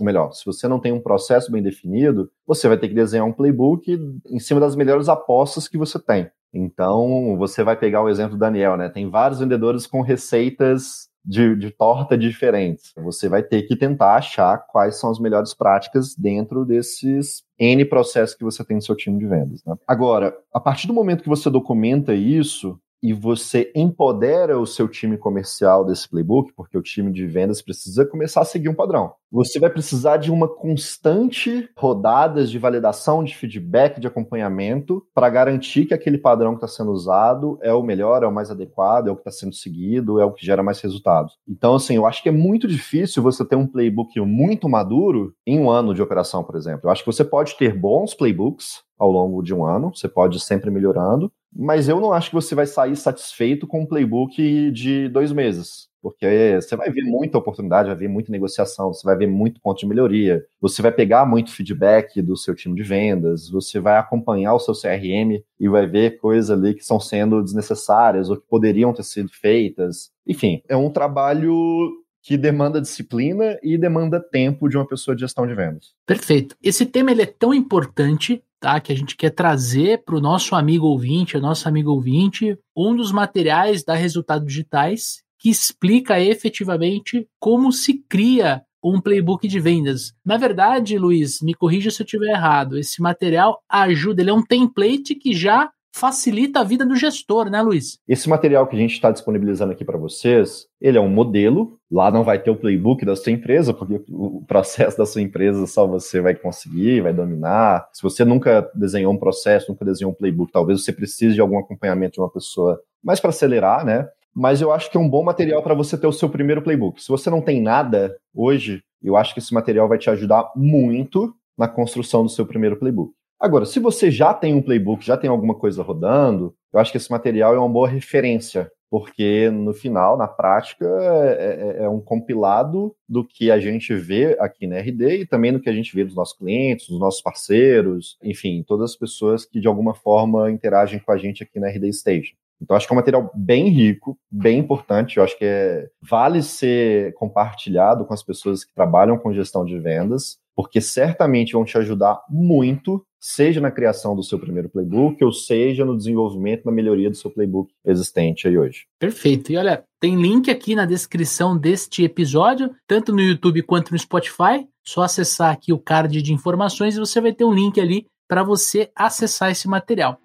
melhor, se você não tem um processo bem definido, você vai ter que desenhar um playbook em cima das melhores apostas que você tem. Então, você vai pegar o exemplo do Daniel, né? Tem vários vendedores com receitas de, de, torta diferentes. Você vai ter que tentar achar quais são as melhores práticas dentro desses N processos que você tem no seu time de vendas. Né? Agora, a partir do momento que você documenta isso, e você empodera o seu time comercial desse playbook, porque o time de vendas precisa começar a seguir um padrão. Você vai precisar de uma constante rodadas de validação, de feedback, de acompanhamento, para garantir que aquele padrão que está sendo usado é o melhor, é o mais adequado, é o que está sendo seguido, é o que gera mais resultados. Então, assim, eu acho que é muito difícil você ter um playbook muito maduro em um ano de operação, por exemplo. Eu acho que você pode ter bons playbooks, ao longo de um ano, você pode ir sempre melhorando, mas eu não acho que você vai sair satisfeito com um playbook de dois meses. Porque você vai ver muita oportunidade, vai ver muita negociação, você vai ver muito ponto de melhoria, você vai pegar muito feedback do seu time de vendas, você vai acompanhar o seu CRM e vai ver coisas ali que estão sendo desnecessárias ou que poderiam ter sido feitas. Enfim, é um trabalho que demanda disciplina e demanda tempo de uma pessoa de gestão de vendas. Perfeito. Esse tema ele é tão importante tá? Que a gente quer trazer para o nosso amigo ouvinte, a nossa amiga ouvinte, um dos materiais da Resultados Digitais que explica efetivamente como se cria um playbook de vendas. Na verdade, Luiz, me corrija se eu estiver errado. Esse material ajuda, ele é um template que já facilita a vida do gestor, né, Luiz? Esse material que a gente está disponibilizando aqui para vocês, ele é um modelo. Lá não vai ter o playbook da sua empresa, porque o processo da sua empresa só você vai conseguir, vai dominar. Se você nunca desenhou um processo, nunca desenhou um playbook, talvez você precise de algum acompanhamento de uma pessoa mais para acelerar, né? Mas eu acho que é um bom material para você ter o seu primeiro playbook. Se você não tem nada hoje, eu acho que esse material vai te ajudar muito na construção do seu primeiro playbook. Agora, se você já tem um playbook, já tem alguma coisa rodando, eu acho que esse material é uma boa referência, porque no final, na prática, é, é, é, um compilado do que a gente vê aqui na RD e também do que a gente vê dos nossos clientes, dos nossos parceiros, enfim, todas as pessoas que de alguma forma interagem com a gente aqui na RD Station. Então, acho que é um material bem rico, bem importante. Eu acho que é, vale ser compartilhado com as pessoas que trabalham com gestão de vendas, porque certamente vão te ajudar muito seja na criação do seu primeiro playbook ou seja no desenvolvimento, na melhoria do seu playbook existente aí hoje. Perfeito. E olha, tem link aqui na descrição deste episódio, tanto no YouTube quanto no Spotify. Só acessar aqui o card de informações e você vai ter um link ali para você acessar esse material.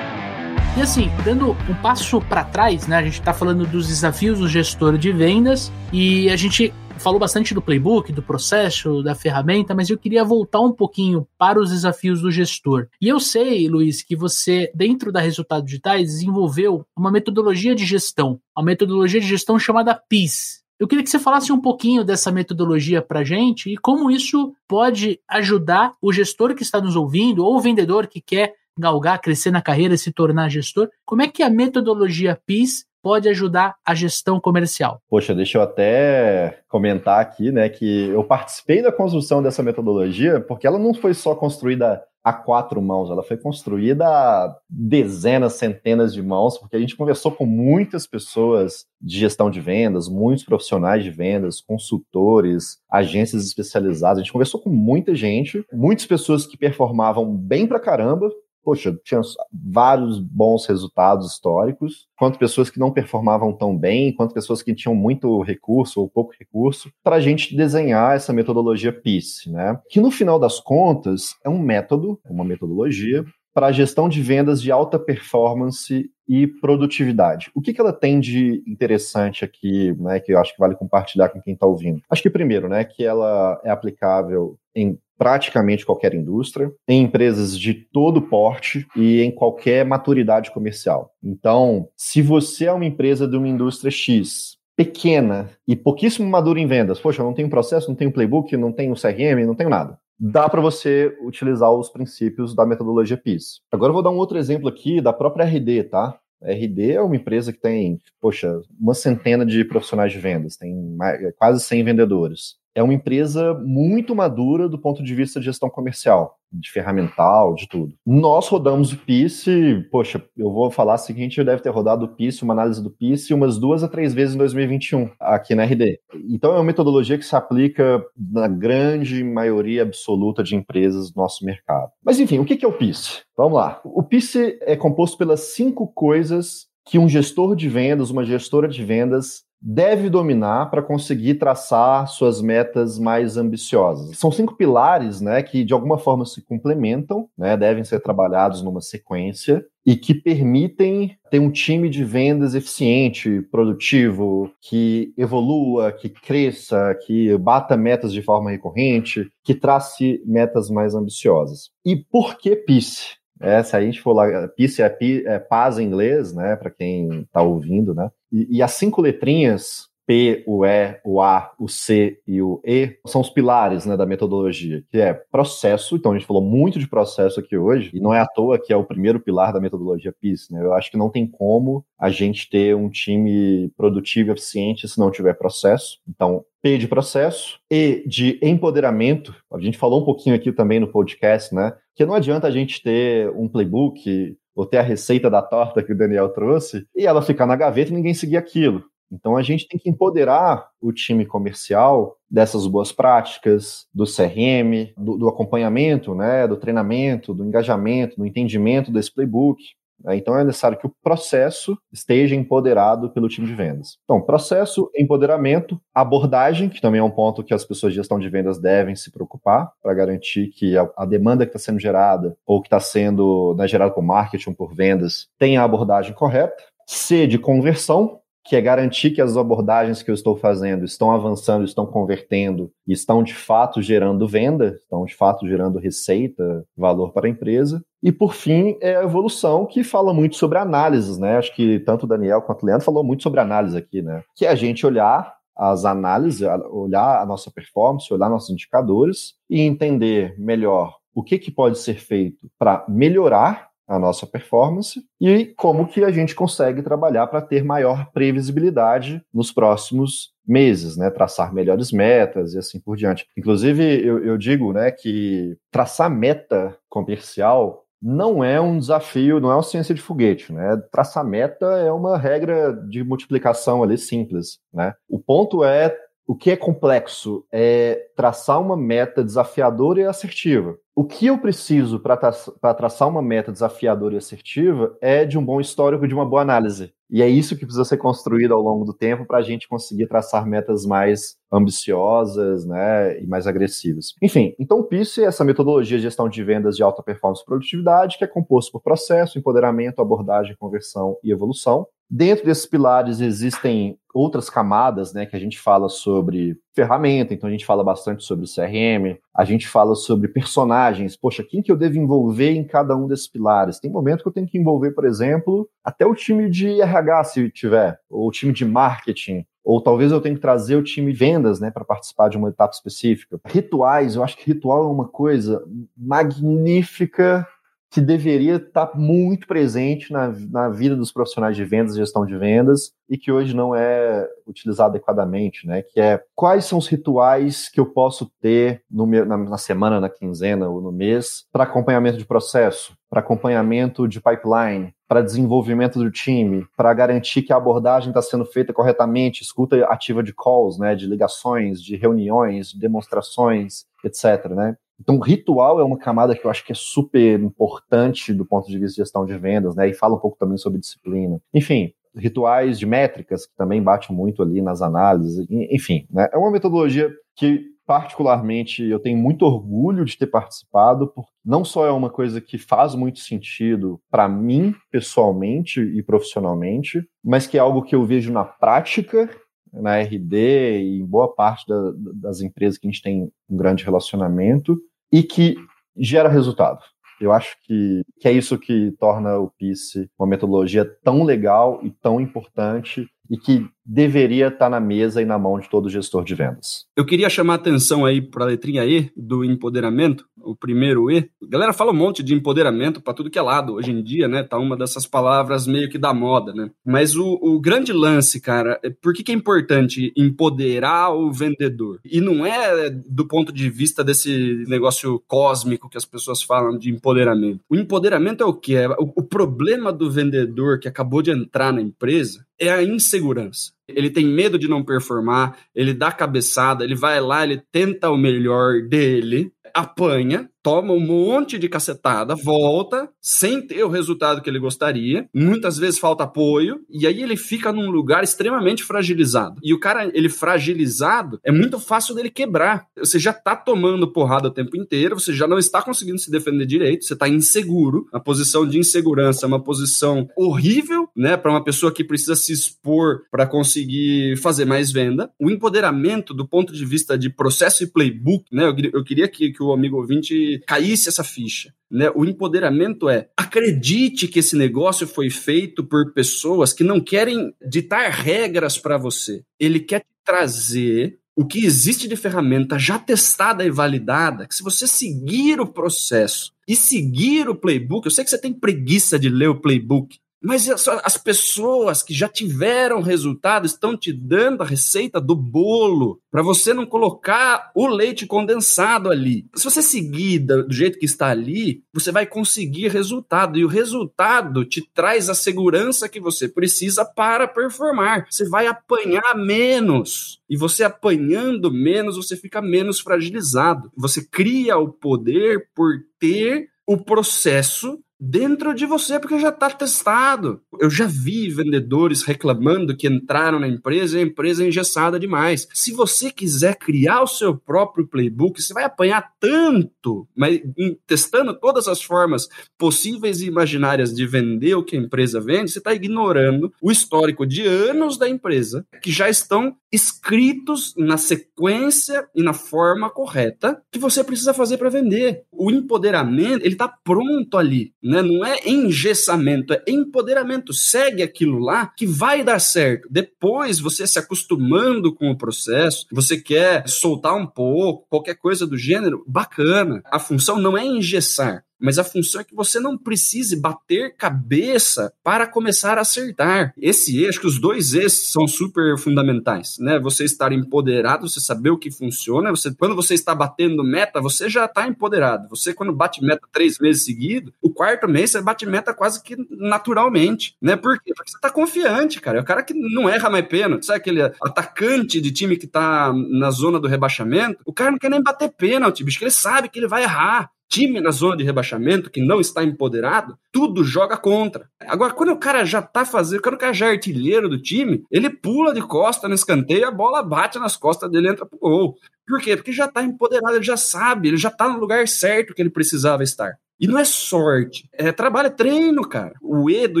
E assim, dando um passo para trás, né? A gente está falando dos desafios do gestor de vendas e a gente falou bastante do playbook, do processo, da ferramenta, mas eu queria voltar um pouquinho para os desafios do gestor. E eu sei, Luiz, que você, dentro da Resultados Digitais, desenvolveu uma metodologia de gestão, uma metodologia de gestão chamada PIS. Eu queria que você falasse um pouquinho dessa metodologia para gente e como isso pode ajudar o gestor que está nos ouvindo ou o vendedor que quer galgar, crescer na carreira se tornar gestor. Como é que a metodologia PIS pode ajudar a gestão comercial? Poxa, deixa eu até comentar aqui, né, que eu participei da construção dessa metodologia porque ela não foi só construída a quatro mãos, ela foi construída a dezenas, centenas de mãos, porque a gente conversou com muitas pessoas de gestão de vendas, muitos profissionais de vendas, consultores, agências especializadas. A gente conversou com muita gente, muitas pessoas que performavam bem pra caramba, poxa, tinha vários bons resultados históricos, quanto pessoas que não performavam tão bem, quanto pessoas que tinham muito recurso ou pouco recurso, para a gente desenhar essa metodologia PIS, né? Que no final das contas é um método, uma metodologia para a gestão de vendas de alta performance e produtividade. O que, que ela tem de interessante aqui, né, que eu acho que vale compartilhar com quem está ouvindo? Acho que primeiro, né, que ela é aplicável em praticamente qualquer indústria, em empresas de todo porte e em qualquer maturidade comercial. Então, se você é uma empresa de uma indústria X, pequena e pouquíssimo madura em vendas, poxa, não tenho processo, não tenho playbook, não tenho CRM, não tenho nada dá para você utilizar os princípios da metodologia PIS. Agora eu vou dar um outro exemplo aqui da própria RD, tá? RD é uma empresa que tem, poxa, uma centena de profissionais de vendas, tem mais, quase 100 vendedores é uma empresa muito madura do ponto de vista de gestão comercial, de ferramental, de tudo. Nós rodamos o PIS, poxa, eu vou falar o seguinte, deve ter rodado o PIS, uma análise do PIS, umas duas a três vezes em 2021, aqui na RD. Então é uma metodologia que se aplica na grande maioria absoluta de empresas do nosso mercado. Mas enfim, o que é o PIS? Vamos lá. O PIS é composto pelas cinco coisas que um gestor de vendas, uma gestora de vendas deve dominar para conseguir traçar suas metas mais ambiciosas. São cinco pilares, né, que de alguma forma se complementam, né, devem ser trabalhados numa sequência e que permitem ter um time de vendas eficiente, produtivo, que evolua, que cresça, que bata metas de forma recorrente, que trace metas mais ambiciosas. E por que PIS? É, se a gente for lá, PIS é, é paz em inglês, né, para quem está ouvindo, né? E, e, as cinco letrinhas, P, o E, o A, o C e o E, são os pilares né, da metodologia, que é processo. Então, a gente falou muito de processo aqui hoje, e não é à toa que é o primeiro pilar da metodologia PIS. Né? Eu acho que não tem como a gente ter um time produtivo e eficiente se não tiver processo. Então, P de processo, E de empoderamento. A gente falou um pouquinho aqui também no podcast, né? Que não adianta a gente ter um playbook ou ter a receita da torta que o Daniel trouxe e ela ficar na gaveta e ninguém seguir aquilo. Então a gente tem que empoderar o time comercial dessas boas práticas, do CRM, do, do acompanhamento, né, do treinamento, do engajamento, do entendimento desse playbook. Né? Então é necessário que o processo esteja empoderado pelo time de vendas. Então, processo, empoderamento, abordagem, que também é um ponto que as pessoas de gestão de vendas devem se preocupar para garantir que a, demanda que está sendo gerada ou que está sendo né, gerada por marketing, por vendas, tenha a abordagem correta. C de conversão, que é garantir que as abordagens que eu estou fazendo estão avançando, estão convertendo, estão de fato gerando venda, estão de fato gerando receita, valor para a empresa. E por fim, é a evolução, que fala muito sobre análises, né? Acho que tanto o Daniel quanto o Leandro falou muito sobre análise aqui, né? Que é a gente olhar as análises, olhar a nossa performance, olhar nossos indicadores e entender melhor o que, que pode ser feito para melhorar a nossa performance e como que a gente consegue trabalhar para ter maior previsibilidade nos próximos meses, né? Traçar melhores metas e assim por diante. Inclusive, eu, eu digo, né, que traçar meta comercial não é um desafio, não é uma ciência de foguete, né? Traçar meta é uma regra de multiplicação ali simples, né? O ponto é o que é complexo é traçar uma meta desafiadora e assertiva. O que eu preciso para tra traçar uma meta desafiadora e assertiva é de um bom histórico, de uma boa análise. E é isso que precisa ser construído ao longo do tempo para a gente conseguir traçar metas mais ambiciosas né, e mais agressivas. Enfim, então o PIS é essa metodologia de gestão de vendas de alta performance e produtividade, que é composto por processo, empoderamento, abordagem, conversão e evolução. Dentro desses pilares existem outras camadas, né, que a gente fala sobre ferramenta, então a gente fala bastante sobre CRM, a gente fala sobre personagens, poxa, quem que eu devo envolver em cada um desses pilares? Tem momento que eu tenho que envolver, por exemplo, até o time de RH, se tiver, ou o time de marketing, ou talvez eu tenha que trazer o time de vendas, né, para participar de uma etapa específica. Rituais, eu acho que ritual é uma coisa magnífica que deveria estar muito presente na, na vida dos profissionais de vendas gestão de vendas e que hoje não é utilizado adequadamente, né? Que é quais são os rituais que eu posso ter no, na, na semana, na quinzena ou no mês para acompanhamento de processo, para acompanhamento de pipeline, para desenvolvimento do time, para garantir que a abordagem está sendo feita corretamente, escuta ativa de calls, né? De ligações, de reuniões, de demonstrações, etc. Né? Então, ritual é uma camada que eu acho que é super importante do ponto de vista de gestão de vendas, né? E fala um pouco também sobre disciplina. Enfim, rituais de métricas, que também bate muito ali nas análises, enfim, né? É uma metodologia que particularmente, eu tenho muito orgulho de ter participado, porque não só é uma coisa que faz muito sentido para mim, pessoalmente e profissionalmente, mas que é algo que eu vejo na prática, na RD e em boa parte da, das empresas que a gente tem um grande relacionamento, e que gera resultado. Eu acho que, que é isso que torna o PIS uma metodologia tão legal e tão importante e que deveria estar na mesa e na mão de todo gestor de vendas. Eu queria chamar a atenção aí para a letrinha E do empoderamento, o primeiro E. A galera fala um monte de empoderamento para tudo que é lado hoje em dia, né? Tá uma dessas palavras meio que da moda, né? Mas o, o grande lance, cara, é por que, que é importante empoderar o vendedor? E não é do ponto de vista desse negócio cósmico que as pessoas falam de empoderamento. O empoderamento é o que? É o, o problema do vendedor que acabou de entrar na empresa é a insegurança. Ele tem medo de não performar, ele dá cabeçada, ele vai lá, ele tenta o melhor dele, apanha, toma um monte de cacetada, volta sem ter o resultado que ele gostaria, muitas vezes falta apoio, e aí ele fica num lugar extremamente fragilizado. E o cara, ele fragilizado, é muito fácil dele quebrar. Você já tá tomando porrada o tempo inteiro, você já não está conseguindo se defender direito, você tá inseguro. A posição de insegurança é uma posição horrível, né, para uma pessoa que precisa se expor para conseguir fazer mais venda. O empoderamento do ponto de vista de processo e playbook, né, eu, eu queria que, que o amigo ouvinte caísse essa ficha. Né? O empoderamento é acredite que esse negócio foi feito por pessoas que não querem ditar regras para você. Ele quer trazer o que existe de ferramenta já testada e validada, que se você seguir o processo e seguir o playbook, eu sei que você tem preguiça de ler o playbook, mas as pessoas que já tiveram resultado estão te dando a receita do bolo para você não colocar o leite condensado ali. Se você seguir do jeito que está ali, você vai conseguir resultado e o resultado te traz a segurança que você precisa para performar. Você vai apanhar menos e você apanhando menos, você fica menos fragilizado. Você cria o poder por ter o processo dentro de você, porque já está testado. Eu já vi vendedores reclamando que entraram na empresa e a empresa é engessada demais. Se você quiser criar o seu próprio playbook, você vai apanhar tanto, mas testando todas as formas possíveis e imaginárias de vender o que a empresa vende, você está ignorando o histórico de anos da empresa que já estão escritos na sequência e na forma correta que você precisa fazer para vender. O empoderamento, ele está pronto ali né? Não é engessamento, é empoderamento. Segue aquilo lá que vai dar certo. Depois, você se acostumando com o processo, você quer soltar um pouco, qualquer coisa do gênero, bacana. A função não é engessar, mas a função é que você não precise bater cabeça para começar a acertar. Esse E, acho que os dois E's são super fundamentais, né? Você estar empoderado, você saber o que funciona, você, quando você está batendo meta, você já está empoderado. Você, quando bate meta três meses seguidos, o quarto mês você bate meta quase que naturalmente, né? Por quê? Porque você está confiante, cara. É o cara que não erra mais pênalti, sabe aquele atacante de time que está na zona do rebaixamento? O cara não quer nem bater pênalti, bicho, ele sabe que ele vai errar time na zona de rebaixamento que não está empoderado, tudo joga contra. Agora, quando o cara já tá fazendo, quando o cara já é artilheiro do time, ele pula de costa no escanteio, a bola bate nas costas dele e entra pro gol. Por quê? Porque já tá empoderado, ele já sabe, ele já tá no lugar certo que ele precisava estar. E não é sorte, é trabalho, é treino, cara. O E do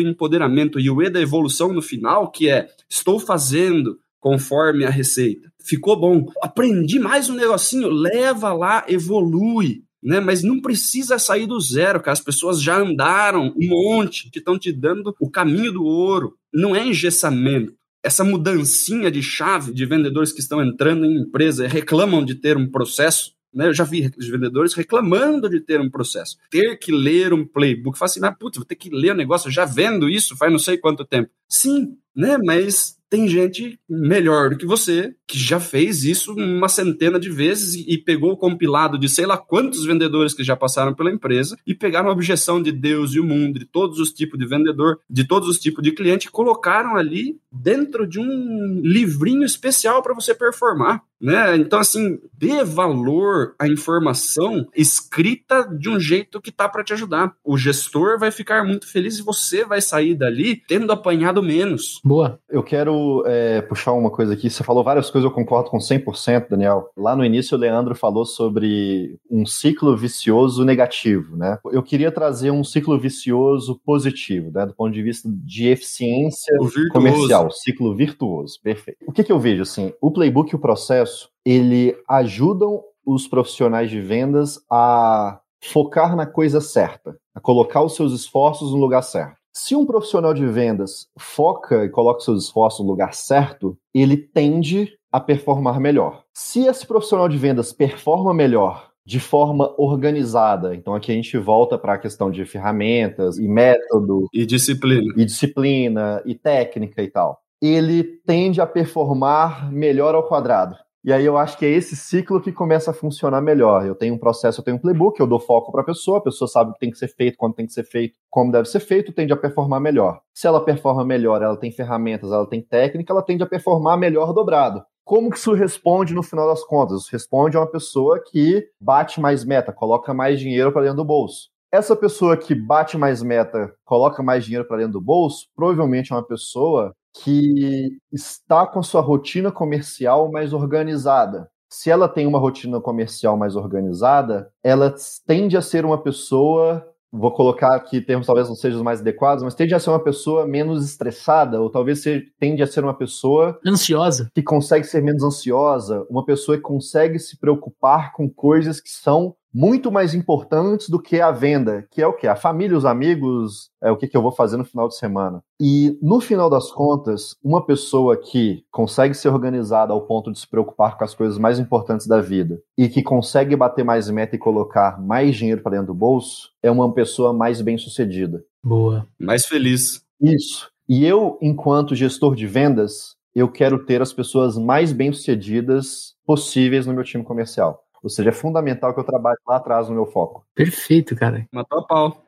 empoderamento e o E da evolução no final, que é estou fazendo conforme a receita. Ficou bom. Aprendi mais um negocinho, leva lá, evolui né? Mas não precisa sair do zero, cara. As pessoas já andaram um monte, que estão te dando o caminho do ouro. Não é engessamento. Essa mudancinha de chave de vendedores que estão entrando em empresa e reclamam de ter um processo. Né, eu já vi vendedores reclamando de ter um processo. Ter que ler um playbook. Fala assim, ah, putz, vou ter que ler o um negócio, já vendo isso faz não sei quanto tempo. Sim, né? Mas tem gente melhor do que você que já fez isso uma centena de vezes e, pegou o compilado de sei lá quantos vendedores que já passaram pela empresa e pegaram a objeção de Deus e o mundo, de todos os tipos de vendedor, de todos os tipos de cliente, e colocaram ali dentro de um livrinho especial para você performar. Né? Então, assim, dê valor à informação escrita de um jeito que tá para te ajudar. O gestor vai ficar muito feliz e você vai sair dali tendo apanhado menos. Boa. Eu quero é, puxar uma coisa aqui. Você falou várias coisas, eu concordo com 100%, Daniel. Lá no início, o Leandro falou sobre um ciclo vicioso negativo, né? Eu queria trazer um ciclo vicioso positivo, né? Do ponto de vista de eficiência comercial, ciclo virtuoso, perfeito. O que, que eu vejo, assim, o playbook e o processo processo, ele ajudam os profissionais de vendas a focar na coisa certa, a colocar os seus esforços no lugar certo. Se um profissional de vendas foca e coloca seus esforços no lugar certo, ele tende a performar melhor. Se esse profissional de vendas performa melhor de forma organizada, então aqui a gente volta para a questão de ferramentas e método e disciplina e disciplina e técnica e tal. Ele tende a performar melhor ao quadrado. E aí eu acho que é esse ciclo que começa a funcionar melhor. Eu tenho um processo, eu tenho um playbook, eu dou foco para a pessoa, a pessoa sabe o que tem que ser feito, quando tem que ser feito, como deve ser feito, tende a performar melhor. Se ela performa melhor, ela tem ferramentas, ela tem técnica, ela tende a performar melhor dobrado. Como que isso responde no final das contas? Responde a uma pessoa que bate mais meta, coloca mais dinheiro para dentro do bolso. Essa pessoa que bate mais meta, coloca mais dinheiro para dentro do bolso, provavelmente é uma pessoa que está com sua rotina comercial mais organizada. Se ela tem uma rotina comercial mais organizada, ela tende a ser uma pessoa vou colocar aqui termos talvez não sejam os mais adequados, mas tende a ser uma pessoa menos estressada, ou talvez tende a ser uma pessoa ansiosa, que consegue ser menos ansiosa, uma pessoa que consegue se preocupar com coisas que são muito mais importantes do que a venda, que é o que? A família, os amigos, é o que, que eu vou fazer no final de semana. E no final das contas, uma pessoa que consegue ser organizada ao ponto de se preocupar com as coisas mais importantes da vida e que consegue bater mais meta e colocar mais dinheiro para dentro do bolso, é uma pessoa mais bem sucedida. Boa. Mais feliz. Isso. E eu, enquanto gestor de vendas, eu quero ter as pessoas mais bem sucedidas possíveis no meu time comercial. Ou seja, é fundamental que eu trabalhe lá atrás no meu foco. Perfeito, cara. Matou a pau.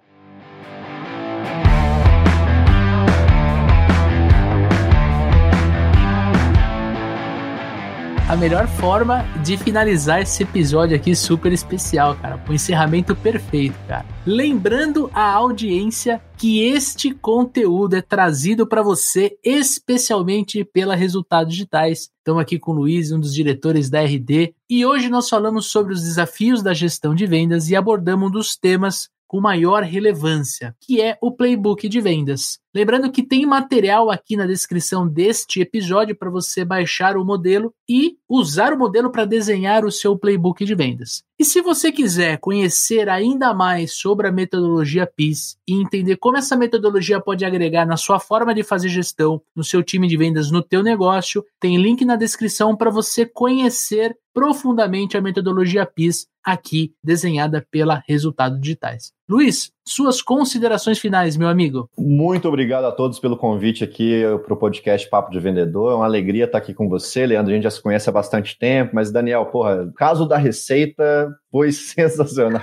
A melhor forma de finalizar esse episódio aqui super especial, cara. O encerramento perfeito, cara. Lembrando a audiência que este conteúdo é trazido para você especialmente pela Resultados Digitais. Estamos aqui com o Luiz, um dos diretores da RD, e hoje nós falamos sobre os desafios da gestão de vendas e abordamos um dos temas com maior relevância, que é o playbook de vendas. Lembrando que tem material aqui na descrição deste episódio para você baixar o modelo e usar o modelo para desenhar o seu playbook de vendas. E se você quiser conhecer ainda mais sobre a metodologia PIS e entender como essa metodologia pode agregar na sua forma de fazer gestão, no seu time de vendas, no teu negócio, tem link na descrição para você conhecer profundamente a metodologia PIS aqui desenhada pela Resultados Digitais. Luiz, suas considerações finais, meu amigo. Muito obrigado a todos pelo convite aqui para o podcast Papo de Vendedor. É uma alegria estar aqui com você, Leandro. A gente já se conhece há bastante tempo, mas Daniel, porra, caso da receita foi sensacional.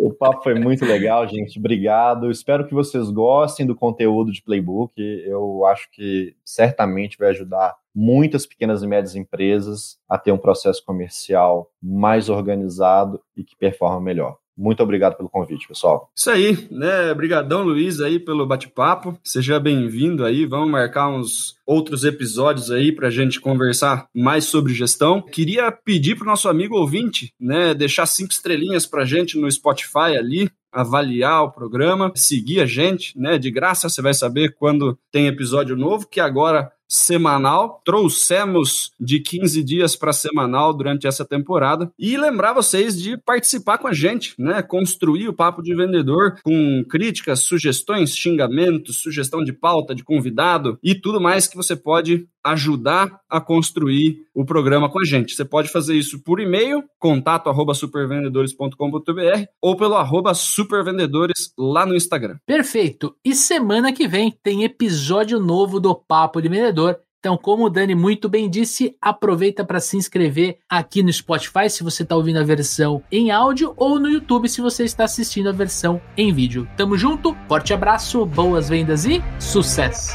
o papo foi muito legal, gente. Obrigado. Espero que vocês gostem do conteúdo de Playbook. Eu acho que certamente vai ajudar muitas pequenas e médias empresas a ter um processo comercial mais organizado e que performa melhor. Muito obrigado pelo convite, pessoal. Isso aí, né? Obrigadão, Luiz, aí pelo bate-papo. Seja bem-vindo aí. Vamos marcar uns outros episódios aí para a gente conversar mais sobre gestão. Queria pedir para o nosso amigo ouvinte, né, deixar cinco estrelinhas para a gente no Spotify ali, avaliar o programa, seguir a gente, né? De graça você vai saber quando tem episódio novo, que agora semanal. Trouxemos de 15 dias para semanal durante essa temporada. E lembrar vocês de participar com a gente, né? Construir o papo de vendedor com críticas, sugestões, xingamentos, sugestão de pauta, de convidado e tudo mais que você pode ajudar a construir o programa com a gente. Você pode fazer isso por e-mail, contato arroba supervendedores.com.br ou pelo arroba supervendedores lá no Instagram. Perfeito. E semana que vem tem episódio novo do Papo de Vendedor. Então, como o Dani muito bem disse, aproveita para se inscrever aqui no Spotify se você está ouvindo a versão em áudio ou no YouTube se você está assistindo a versão em vídeo. Tamo junto, forte abraço, boas vendas e sucesso!